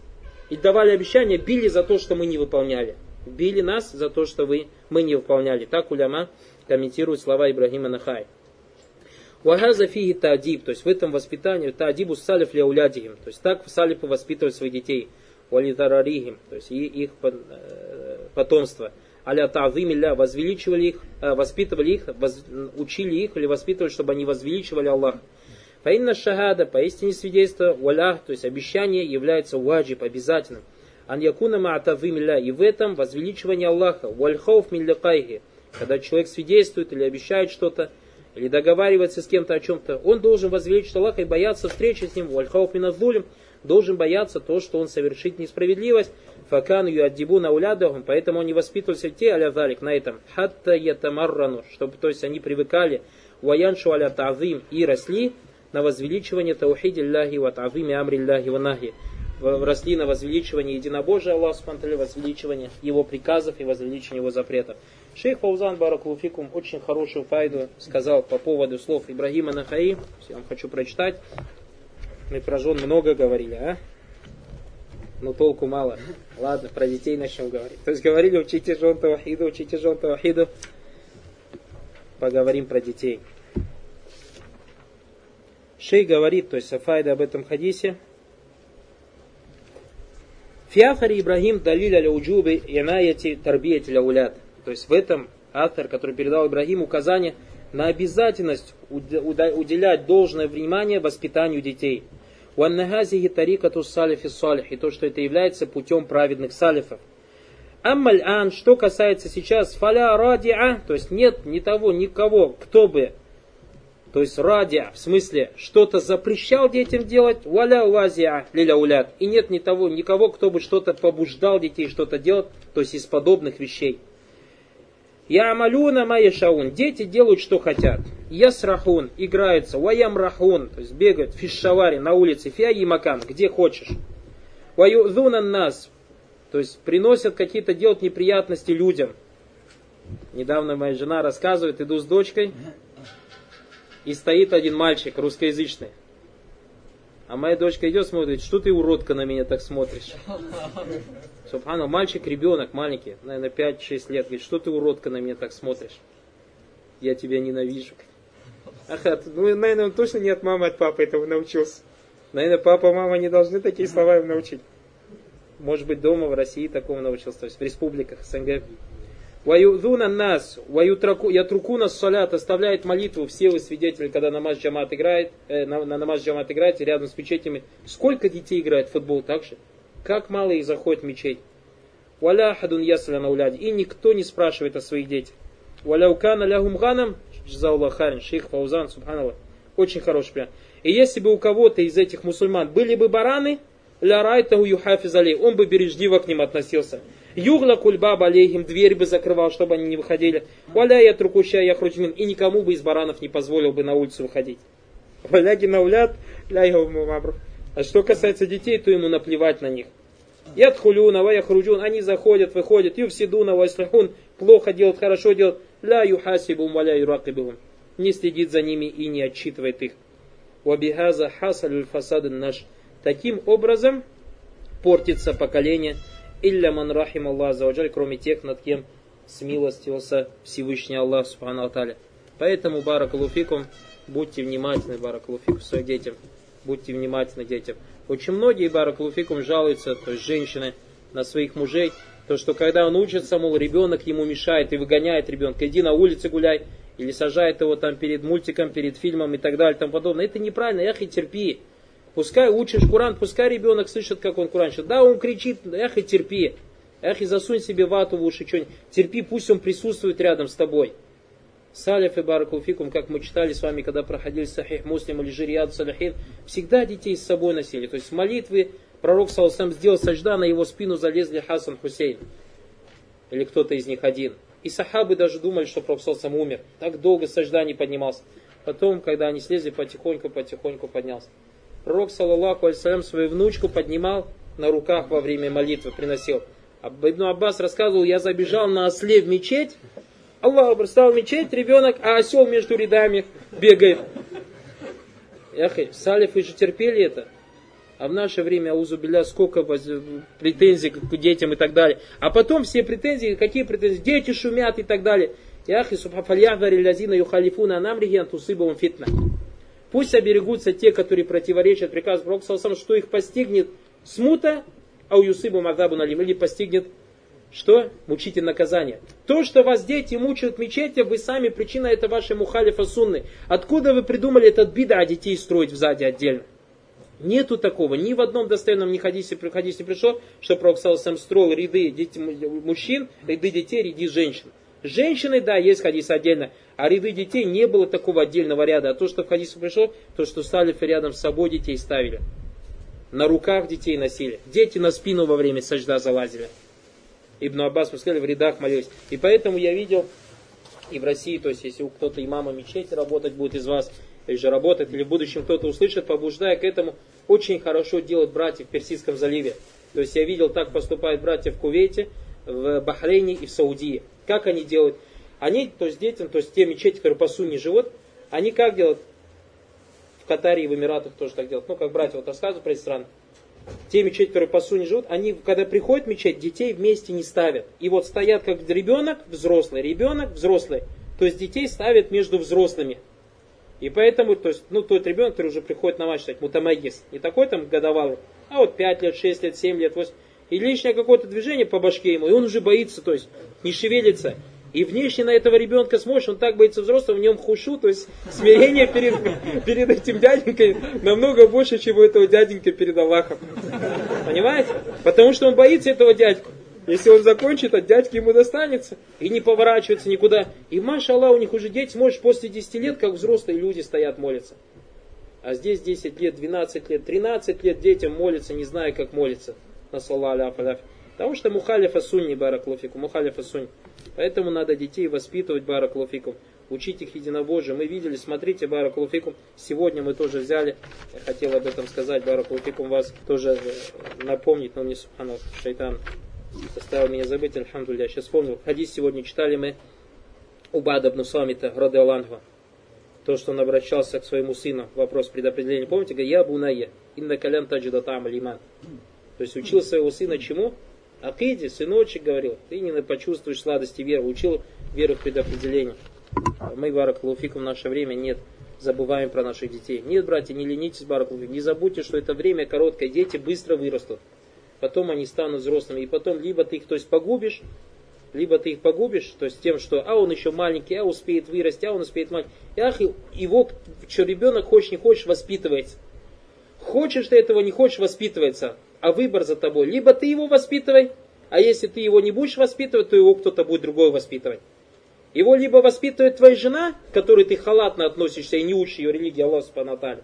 и давали обещания, били за то, что мы не выполняли. Били нас за то, что вы, мы не выполняли. Так уляма комментирует слова Ибрагима Нахай. Вахаза фиги таадиб, то есть в этом воспитании, таадибу салиф ляулядихим, то есть так салифы воспитывают своих детей, валитарарихим, то есть и их э, потомство. Аля та'зимилля, возвеличивали их, э, воспитывали их, учили их или воспитывали, чтобы они возвеличивали Аллаха. Фаинна шахада, поистине свидетельство, валях, то есть обещание, является ваджиб, обязательным. Ан якуна ма'атавимилля, и в этом возвеличивание Аллаха, вальхауф миллякайхи, когда человек свидетельствует или обещает что-то, или договаривается с кем-то о чем-то, он должен возвеличить Аллаха и бояться встречи с ним, вальхауф миназулим, должен бояться то, что он совершит несправедливость, факан юаддибу наулядахум, поэтому он не воспитывался те аля на этом, хатта ятамаррану, чтобы, то есть они привыкали, ваяншу аля тавим и росли, на возвеличивание таухиди Аллахи ва тавими амри Аллахи ва нахи. Росли на возвеличивание единобожия Аллаха Субтитры, возвеличивание его приказов и возвеличивание его запретов. Шейх Фаузан Баракулуфикум очень хорошую файду сказал по поводу слов Ибрагима Нахаи. Я вам хочу прочитать. Мы про жен много говорили, а? Но толку мало. Ладно, про детей начнем говорить. То есть говорили, учите жен Таухиду, учите жен Таухиду. Поговорим про детей. Шей говорит, то есть Сафайда об этом хадисе. Фиафари Ибрагим далиль аля уджубы инаяти тарбияти улят. То есть в этом автор, который передал Ибрагиму указание на обязательность уделять должное внимание воспитанию детей. Уаннахазихи тарикату салифи салих. И то, что это является путем праведных салифов. Аммаль ан, что касается сейчас, фаля радиа, то есть нет ни того, никого, кто бы то есть ради, в смысле, что-то запрещал детям делать, валя вазия лиля улят. И нет ни того, никого, кто бы что-то побуждал детей что-то делать, то есть из подобных вещей. Я амалюна майя шаун. Дети делают, что хотят. Я срахун, играются. Ваям рахун, то есть бегают в фишшаваре на улице. Фиа макан, где хочешь. Ваюзуна нас, то есть приносят какие-то, делают неприятности людям. Недавно моя жена рассказывает, иду с дочкой, и стоит один мальчик русскоязычный. А моя дочка идет, смотрит, что ты, уродка, на меня так смотришь? Субхану, мальчик, ребенок маленький, наверное, 5-6 лет, говорит, что ты, уродка, на меня так смотришь? Я тебя ненавижу. Ага, ну, наверное, он точно не от мамы, от папы этого научился. Наверное, папа, мама не должны такие слова им научить. Может быть, дома в России такому научился, то есть в республиках СНГ. Ваюдуна нас, ятрукуна салят, оставляет молитву, все вы свидетели, когда намаз джамат играет, э, на, на намаз джамат играет, рядом с мечетями. Сколько детей играет в футбол так же? Как мало их заходит в мечеть? Валя хадун ясля на И никто не спрашивает о своих детях. Валя укана лягум ганам, харин, шейх Фаузан, субханаллах. Очень хороший пример. И если бы у кого-то из этих мусульман были бы бараны, ля райтаху юхафиз он бы бережливо к ним относился. Югла кульбаба алейхим, дверь бы закрывал, чтобы они не выходили. Валя я трукуща я хручмин, и никому бы из баранов не позволил бы на улицу выходить. Валяги наулят, ля А что касается детей, то ему наплевать на них. Ядхулюна, ваяхруджун, они заходят, выходят, юфсидуна, вайслихун, плохо делают, хорошо делают, ля юхасибум, валя юракибум. Не следит за ними и не отчитывает их. Вабихаза хасалюль фасадын наш. Таким образом портится поколение Илля ман рахим Аллах заваджаль, кроме тех, над кем смилостился Всевышний Аллах Субхану Аталя. Поэтому, баракалуфикум, будьте внимательны, баракалуфикум, своим детям. Будьте внимательны детям. Очень многие баракалуфикум жалуются, то есть женщины, на своих мужей, То, что когда он учится, мол, ребенок ему мешает и выгоняет ребенка, иди на улице гуляй, или сажает его там перед мультиком, перед фильмом и так далее и тому подобное. Это неправильно, эх и терпи. Пускай учишь Куран, пускай ребенок слышит, как он Куран читает. Да, он кричит, эх и терпи. Эх и засунь себе вату в уши, что-нибудь. Терпи, пусть он присутствует рядом с тобой. Салиф и Баракулфикум, как мы читали с вами, когда проходили Сахих Муслим или Жириад Салихин, всегда детей с собой носили. То есть молитвы пророк Саласам сделал сажда, на его спину залезли Хасан Хусейн. Или кто-то из них один. И сахабы даже думали, что пророк Саласам умер. Так долго сажда не поднимался. Потом, когда они слезли, потихоньку-потихоньку поднялся. Пророк, саллаллаху алейсалям, свою внучку поднимал на руках во время молитвы, приносил. Ибн Аббас рассказывал, я забежал на осле в мечеть, Аллах стал мечеть, ребенок, а осел между рядами бегает. Яхи, салифы же терпели это. А в наше время, аузубиля, сколько претензий к детям и так далее. А потом все претензии, какие претензии? Дети шумят и так далее. Яхи, субхафальяхдари лязина юхалифуна анамрихи антусыбовым фитна. Пусть оберегутся те, которые противоречат приказу Пророка, что их постигнет смута, а у Юсыбу Мадабу Налим, или постигнет что? Мучите наказание. То, что вас дети мучают в мечети, вы сами причина это вашей мухалифа сунны. Откуда вы придумали этот бида, а детей строить сзади отдельно? Нету такого. Ни в одном достоверном ни хадисе, хадисе не пришло, что Пророк сам строил ряды детей, мужчин, ряды детей, ряды женщин. Женщины, да, есть хадис отдельно, а ряды детей не было такого отдельного ряда. А то, что в хадисе пришло, то, что салифы рядом с собой детей ставили. На руках детей носили. Дети на спину во время сажда залазили. Ибн Аббас, мы сказали, в рядах молились. И поэтому я видел и в России, то есть если кто-то имама мечети работать будет из вас, или же работать, или в будущем кто-то услышит, побуждая к этому, очень хорошо делать братья в Персидском заливе. То есть я видел, так поступают братья в Кувейте, в Бахрейне и в Саудии. Как они делают? Они, то есть детям, то есть те мечети, которые по сунне живут, они как делают? В Катаре и в Эмиратах тоже так делают. Ну, как братья вот рассказывают про эти страны те мечети, которые по сунне живут, они, когда приходят в мечеть, детей вместе не ставят. И вот стоят как ребенок, взрослый, ребенок, взрослый. То есть детей ставят между взрослыми. И поэтому, то есть, ну, тот ребенок, который уже приходит на матч, так, мутамагис, не такой там годовалый, а вот 5 лет, 6 лет, 7 лет, 8. И лишнее какое-то движение по башке ему, и он уже боится, то есть, не шевелится. И внешне на этого ребенка смотришь, он так боится взрослого, в нем хушу, то есть смирение перед, перед этим дяденькой намного больше, чем у этого дяденька перед Аллахом. Понимаете? Потому что он боится этого дядьку. Если он закончит, от дядьки ему достанется. И не поворачивается никуда. И маша Аллах, у них уже дети, смотришь, после 10 лет, как взрослые люди стоят, молятся. А здесь 10 лет, 12 лет, 13 лет детям молятся, не зная, как молиться. На Потому что мухалифа сунни, бараклуфику, мухалифа сунни. Поэтому надо детей воспитывать, бараклуфикум, учить их единобожию. Мы видели, смотрите, бараклуфикум, сегодня мы тоже взяли, я хотел об этом сказать, бараклуфикум, вас тоже э, напомнить, но мне субхану шайтан заставил меня забыть, альхамду я сейчас вспомнил. Хадис сегодня читали мы Убада ибн Самита, роды Аллахва. То, что он обращался к своему сыну, вопрос предопределения. Помните, говорит, я буная, инна калям таджида там лиман. То есть учил своего сына чему? Акиде, сыночек говорил, ты не почувствуешь сладости веры, учил веру в предопределение. Мы, Баракулуфик, в наше время нет, забываем про наших детей. Нет, братья, не ленитесь, Баракулуфик, не забудьте, что это время короткое, дети быстро вырастут. Потом они станут взрослыми, и потом либо ты их, то есть, погубишь, либо ты их погубишь, то есть тем, что а он еще маленький, а успеет вырасти, а он успеет маленький. И ах, его, что ребенок хочешь не хочешь, воспитывается. Хочешь ты этого, не хочешь, воспитывается а выбор за тобой. Либо ты его воспитывай, а если ты его не будешь воспитывать, то его кто-то будет другой воспитывать. Его либо воспитывает твоя жена, к которой ты халатно относишься и не учишь ее религии Аллаха Субхану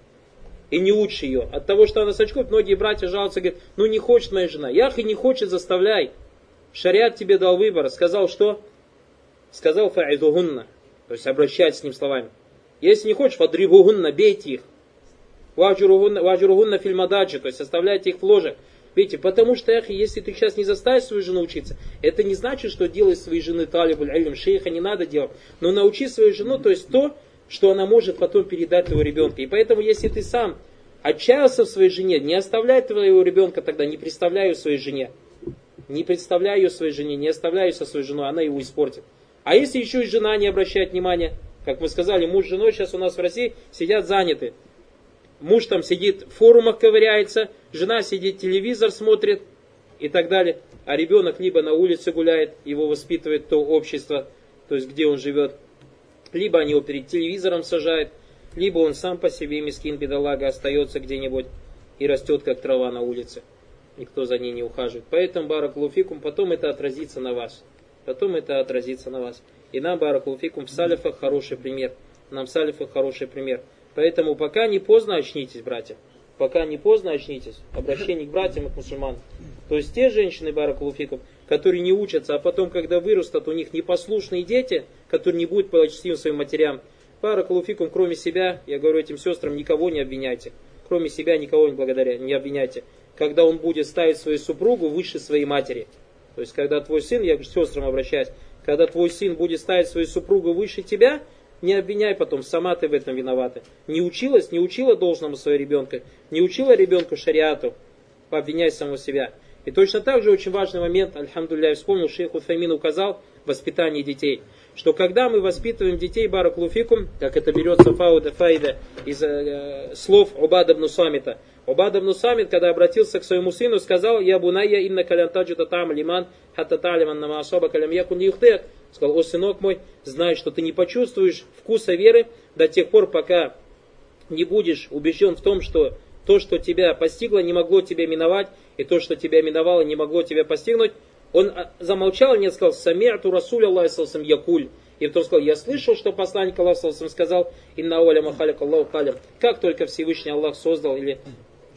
и не учишь ее. От того, что она сачкует, многие братья жалуются, говорят, ну не хочет моя жена. Ях и не хочет, заставляй. Шариат тебе дал выбор. Сказал что? Сказал фа'идугунна. То есть обращайтесь с ним словами. Если не хочешь, фадрибугунна, бейте их. Ваджуругунна фильмададжи, то есть оставляйте их в ложе. Видите, потому что, эх, если ты сейчас не заставишь свою жену учиться, это не значит, что делай своей жены талибуль алим, шейха не надо делать. Но научи свою жену, то есть то, что она может потом передать твоего ребенка. И поэтому, если ты сам отчаялся в своей жене, не оставляй твоего ребенка тогда, не представляй ее своей жене. Не представляй ее своей жене, не оставляй ее со своей женой, она его испортит. А если еще и жена не обращает внимания, как мы сказали, муж с женой сейчас у нас в России сидят заняты. Муж там сидит в форумах ковыряется, жена сидит, телевизор смотрит и так далее. а ребенок либо на улице гуляет, его воспитывает то общество, то есть где он живет, либо они его перед телевизором сажают, либо он сам по себе, мискин бедолага, остается где-нибудь и растет, как трава на улице. Никто за ней не ухаживает. Поэтому, баракулуфикум, потом это отразится на вас. Потом это отразится на вас. И нам, баракулуфикум, в салифах хороший пример. Нам в салифах хороший пример. Поэтому пока не поздно очнитесь, братья. Пока не поздно очнитесь. Обращение к братьям и к мусульманам. То есть те женщины, баракулуфикум, которые не учатся, а потом, когда вырастут, у них непослушные дети, которые не будут почтим своим матерям, баракулуфикум, кроме себя, я говорю этим сестрам, никого не обвиняйте. Кроме себя никого не благодаря, не обвиняйте. Когда он будет ставить свою супругу выше своей матери. То есть, когда твой сын, я к сестрам обращаюсь, когда твой сын будет ставить свою супругу выше тебя, не обвиняй потом, сама ты в этом виновата. Не училась, не учила должному своего ребенка, не учила ребенку шариату, обвиняй самого себя. И точно так же очень важный момент, альхамдулля, вспомнил, шейх Уфамин указал, воспитание детей. Что когда мы воспитываем детей баракулуфикум, как это берется фауда файда из э, слов Убада бну Самита. Убада бну Самит, когда обратился к своему сыну, сказал, «Я бунайя инна калянтаджу татам лиман хатта талиман нама асаба калям якун юхдек». Сказал, «О, сынок мой, знай, что ты не почувствуешь вкуса веры до тех пор, пока не будешь убежден в том, что то, что тебя постигло, не могло тебя миновать, и то, что тебя миновало, не могло тебя постигнуть, он а, замолчал и не сказал, «Самиату Расуль Аллаху Якуль». И потом сказал, я слышал, что посланник Аллаха сказал, «Инна оля махалик Аллаху калям». Как только Всевышний Аллах создал, или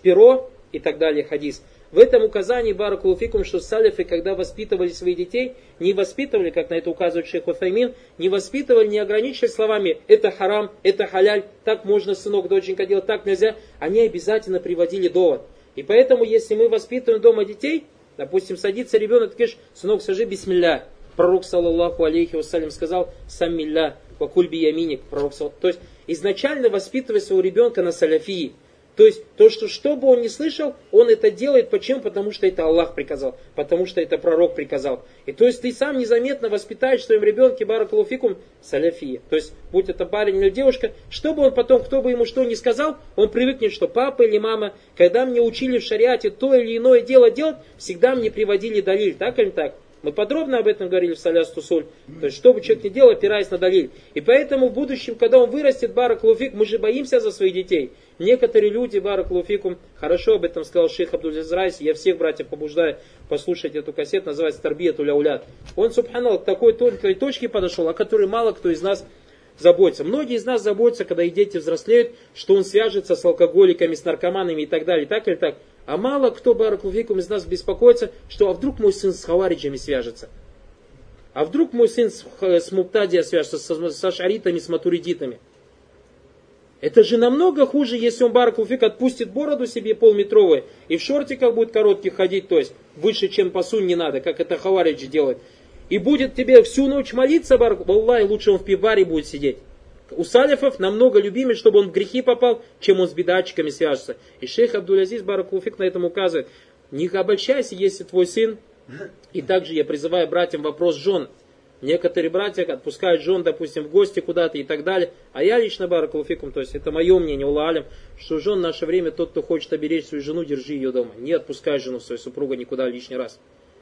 перо, и так далее, хадис. В этом указании Баракулуфикум, что салифы, когда воспитывали своих детей, не воспитывали, как на это указывает шейх Уфаймин, не воспитывали, не ограничивали словами «это харам», «это халяль», «так можно, сынок, доченька, делать, так нельзя». Они обязательно приводили довод. И поэтому, если мы воспитываем дома детей, допустим, садится ребенок, ты говоришь, сынок, скажи бисмилля. Пророк, саллаллаху алейхи вассалям, сказал, сам милля, вакульби яминик. Пророк, то есть, изначально воспитывай своего ребенка на саляфии. То есть, то, что, что бы он ни слышал, он это делает. Почему? Потому что это Аллах приказал. Потому что это пророк приказал. И то есть, ты сам незаметно воспитаешь в своем ребенке баракулуфикум саляфия. То есть, будь это парень или девушка, чтобы он потом, кто бы ему что ни сказал, он привыкнет, что папа или мама, когда мне учили в шариате то или иное дело делать, всегда мне приводили далиль. Так или так? Мы подробно об этом говорили в ثلاثة الأصول. То есть, что бы человек ни делал, опираясь на دليل. И поэтому в будущем, когда он вырастет, بارك الله فيك, мы же боимся за своих детей. Некоторые люди, بارك الله فيكم, хорошо об этом сказал шейх Абдуль-Азиз Райс, я всех братьев побуждаю послушать эту кассету, называется تربية الأولاد. Он, سبحان الله, к такой тонкой точке подошел, о которой мало кто из нас заботится. Многие из нас заботятся, когда их дети взрослеют, что он свяжется с алкоголиками, с наркоманами и так далее, так или так. А мало кто, Баракулфикум, из нас беспокоится, что а вдруг мой сын с хавариджами свяжется? А вдруг мой сын с, с Муптадия свяжется, с, с ашаритами, с матуридитами? Это же намного хуже, если он Баракулфик отпустит бороду себе полметровую и в шортиках будет коротких ходить, то есть выше, чем посунь не надо, как это Хаваридж делает. И будет тебе всю ночь молиться, Аллах, лучше он в пивбаре будет сидеть. У салифов намного любимее, чтобы он в грехи попал, чем он с бедачиками свяжется. И шейх Абдул-Азиз Баракулфик на этом указывает. Не обольщайся, если твой сын. И также я призываю братьям вопрос жен. Некоторые братья отпускают жен, допустим, в гости куда-то и так далее. А я лично, Баракулуфикум, то есть это мое мнение, улалим, что жен в наше время, тот, кто хочет оберечь свою жену, держи ее дома. Не отпускай жену, свою супруга никуда лишний раз.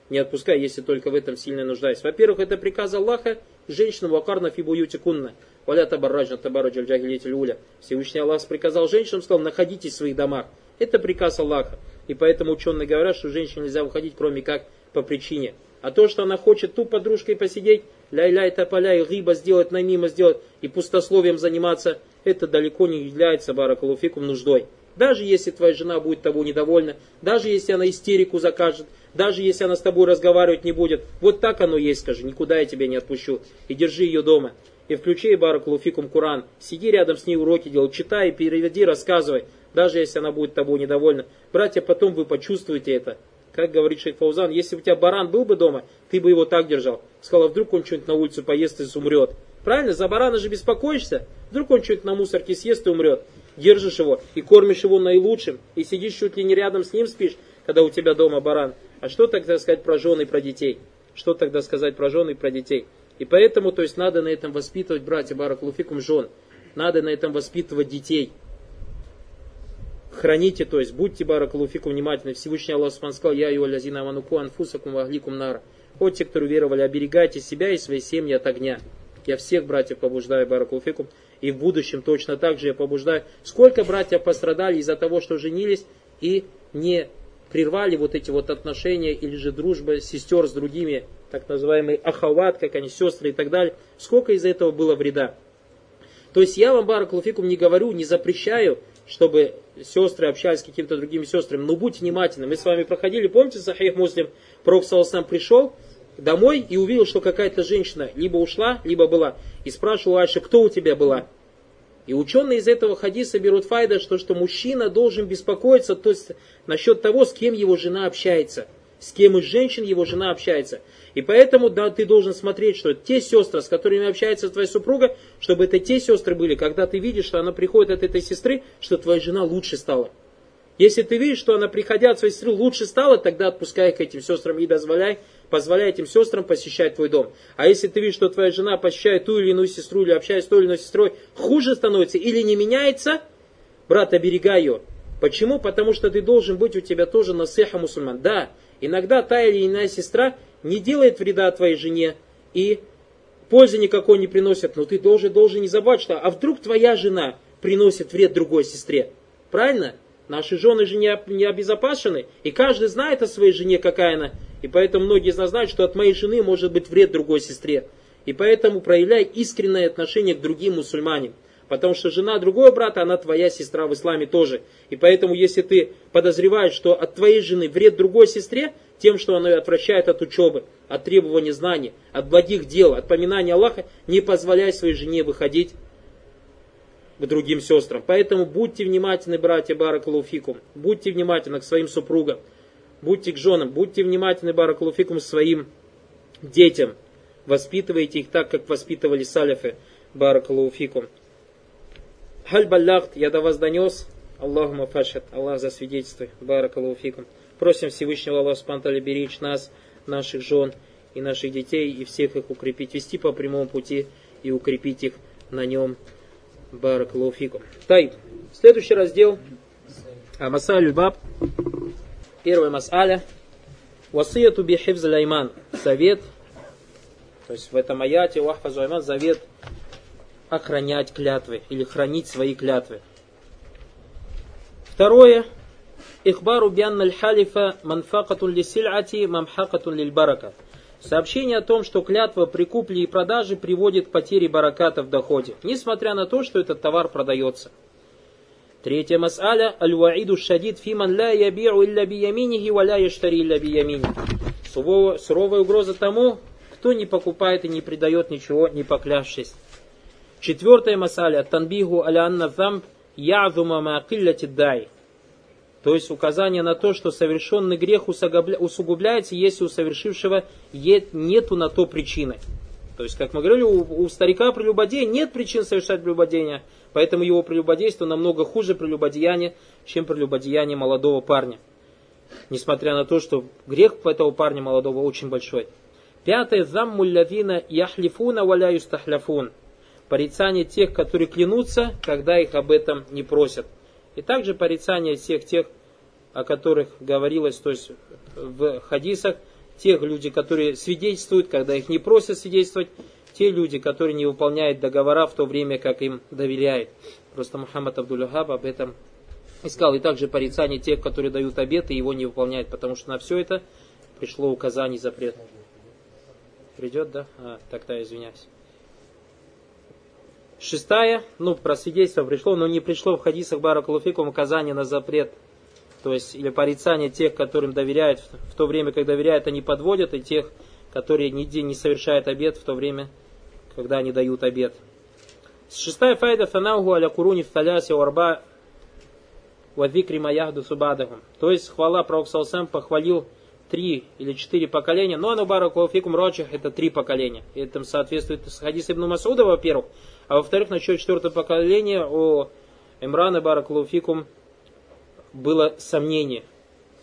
Не отпускай, если только в этом сильно нуждаюсь. Во-первых, это приказ Аллаха женщинам вакарна фибуюти кунна. Валя табарраджна табараджаль джагилитель уля. Всевышний Аллах приказал женщинам, сказал, находитесь в своих домах. Это приказ Аллаха. И поэтому ученые говорят, что женщине нельзя выходить, кроме как по причине. А то, что она хочет ту подружкой посидеть, ля-ля тополя и гиба сделать, намима сделать и пустословием заниматься, это далеко не является баракалуфикум нуждой. Даже если твоя жена будет того недовольна, даже если она истерику закажет, даже если она с тобой разговаривать не будет, вот так оно есть, скажи, никуда я тебя не отпущу. И держи ее дома и включи Баракулуфикум Куран. Сиди рядом с ней уроки делай, читай, переведи, рассказывай, даже если она будет тобой недовольна. Братья, потом вы почувствуете это. Как говорит шейх Фаузан, если у тебя баран был бы дома, ты бы его так держал. Сказал, а вдруг он что-нибудь на улице поест и умрет. Правильно, за барана же беспокоишься. Вдруг он что-нибудь на мусорке съест и умрет. Держишь его и кормишь его наилучшим. И сидишь чуть ли не рядом с ним спишь, когда у тебя дома баран. А что тогда сказать про жены и про детей? Что тогда сказать про жены и про детей? И поэтому, то есть, надо на этом воспитывать, братья Баракулуфикум, жен. Надо на этом воспитывать детей. храните, то есть будьте баракалуфику внимательны. Всевышний Аллах Субхану сказал, я и лазина мануку анфусакум вагликум нара. Вот те, кто уверовали, оберегайте себя и свои семьи от огня. Я всех братьев побуждаю, баракалуфикум, и в будущем точно так же я побуждаю. Сколько братьев пострадали из-за того, что женились и не прервали вот эти вот отношения или же дружба сестер с другими, так называемый ахават, как они, сестры и так далее. Сколько из-за этого было вреда. То есть я вам, Баракулуфикум, не говорю, не запрещаю, чтобы сестры общались с какими-то другими сестрами, но будьте внимательны. Мы с вами проходили, помните, Сахих Муслим, Пророк Саласам пришел домой и увидел, что какая-то женщина либо ушла, либо была. И спрашивал Айша, кто у тебя была? И ученые из этого хадиса берут файда, что, что мужчина должен беспокоиться то есть, насчет того, с кем его жена общается. С кем из женщин его жена общается. И поэтому да, ты должен смотреть, что те сестры, с которыми общается твоя супруга, чтобы это те сестры были, когда ты видишь, что она приходит от этой сестры, что твоя жена лучше стала. Если ты видишь, что она, приходя от своей сестры, лучше стала, тогда отпускай к этим сестрам и дозволяй позволяй этим сестрам посещать твой дом. А если ты видишь, что твоя жена посещает ту или иную сестру, или общается с той или иной сестрой, хуже становится или не меняется, брат, оберегай ее. Почему? Потому что ты должен быть у тебя тоже насеха мусульман. Да, иногда та или иная сестра не делает вреда твоей жене и пользы никакой не приносит, но ты должен, должен не забывать, что а вдруг твоя жена приносит вред другой сестре. Правильно? Наши жены же не, не обезопасены, и каждый знает о своей жене, какая она. И поэтому многие из нас знают, что от моей жены может быть вред другой сестре. И поэтому проявляй искреннее отношение к другим мусульманам. Потому что жена другого брата, она твоя сестра в исламе тоже. И поэтому, если ты подозреваешь, что от твоей жены вред другой сестре, тем, что она ее отвращает от учебы, от требования знаний, от благих дел, от поминания Аллаха, не позволяй своей жене выходить к другим сестрам. Поэтому будьте внимательны, братья Баракалуфикум, будьте внимательны к своим супругам, будьте к женам, будьте внимательны, Баракалуфикум, к своим детям. Воспитывайте их так, как воспитывали салифы, Баракалуфикум. Халь баллахт, я до вас донес, Аллаху мафашат, Аллах засвидетельствуй, Баракалуфикум. Просим Всевышнего Аллаха Спанталя беречь нас, наших жен и наших детей, и всех их укрепить, вести по прямому пути и укрепить их на нем. Барак лауфикум. Тай. Следующий раздел. А, Масаль баб. Первая масаля. Васияту бихивз лайман. Совет. То есть в этом аяте вахфазу айман завет охранять клятвы или хранить свои клятвы. Второе. Ихбару бианна аль-халифа манфакатун ли сильати мамхакатун лиль барака. Сообщение о том, что клятва при купле и продаже приводит к потере бараката в доходе, несмотря на то, что этот товар продается. Третья мас'аля аль-ваиду шадид фиман ла яби'у илля бияминихи ва ла яштари илля биямини. Суровая угроза тому, кто не покупает и не предает ничего, не поклявшись. Четвертая мас'аля танбиху аля анна замб язума ма дай. То есть указание на то, что совершенный грех усугубляется, если у совершившего нету на то причины. То есть, как мы говорили, у, у старика прелюбодея нет причин совершать прелюбодеяние, поэтому его прелюбодейство намного хуже прелюбодеяния, чем прелюбодеяние молодого парня. Несмотря на то, что грех этого парня молодого очень большой. Пятое. Заммуллявина яхлифуна валя юстахляфун. Порицание тех, которые клянутся, когда их об этом не просят. И также порицание всех тех, о которых говорилось, то есть в хадисах, тех людей, которые свидетельствуют, когда их не просят свидетельствовать, те люди, которые не выполняют договора в то время, как им доверяют. Просто Мухаммад Абдуллахаб об этом искал. И также порицание тех, которые дают обеты и его не выполняют, потому что на все это пришло указание запрет. Придет, да? А, тогда извиняюсь. Шестая, ну, про свидетельство пришло, но не пришло в хадисах Баракулуфикум указание на запрет, то есть, или порицание тех, которым доверяют, в то время, когда доверяют, они подводят, и тех, которые нигде не совершают обед в то время, когда они дают обед. Шестая файда фанаугу аля куруни в уарба вадикри маяхду субадахум. То есть, хвала Пророк Салсам похвалил три или четыре поколения, но оно баракулуфикум рочих это три поколения. И это соответствует хадис Ибн Масуда, во-первых, а во-вторых, насчет четвертого поколения у Имрана Бараклуфикум было сомнение.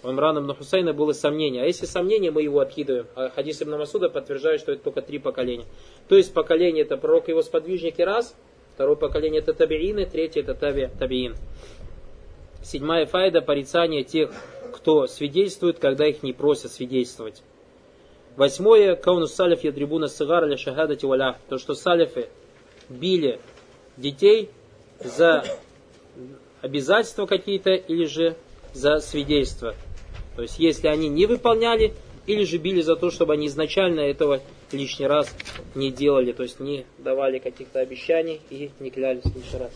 У Имрана ибн Хусайна было сомнение. А если сомнение, мы его откидываем. А хадис Ибн Масуда подтверждает, что это только три поколения. То есть поколение это пророк и его сподвижники раз, второе поколение это табиины, третье это таби, табиин. Седьмая файда – порицание тех, кто свидетельствует, когда их не просят свидетельствовать. Восьмое – кауну салиф ядрибуна сигар ля шахадати валя. То, что салифы били детей за обязательства какие-то или же за свидетельство. То есть, если они не выполняли, или же били за то, чтобы они изначально этого лишний раз не делали, то есть не давали каких-то обещаний и не клялись лишний раз.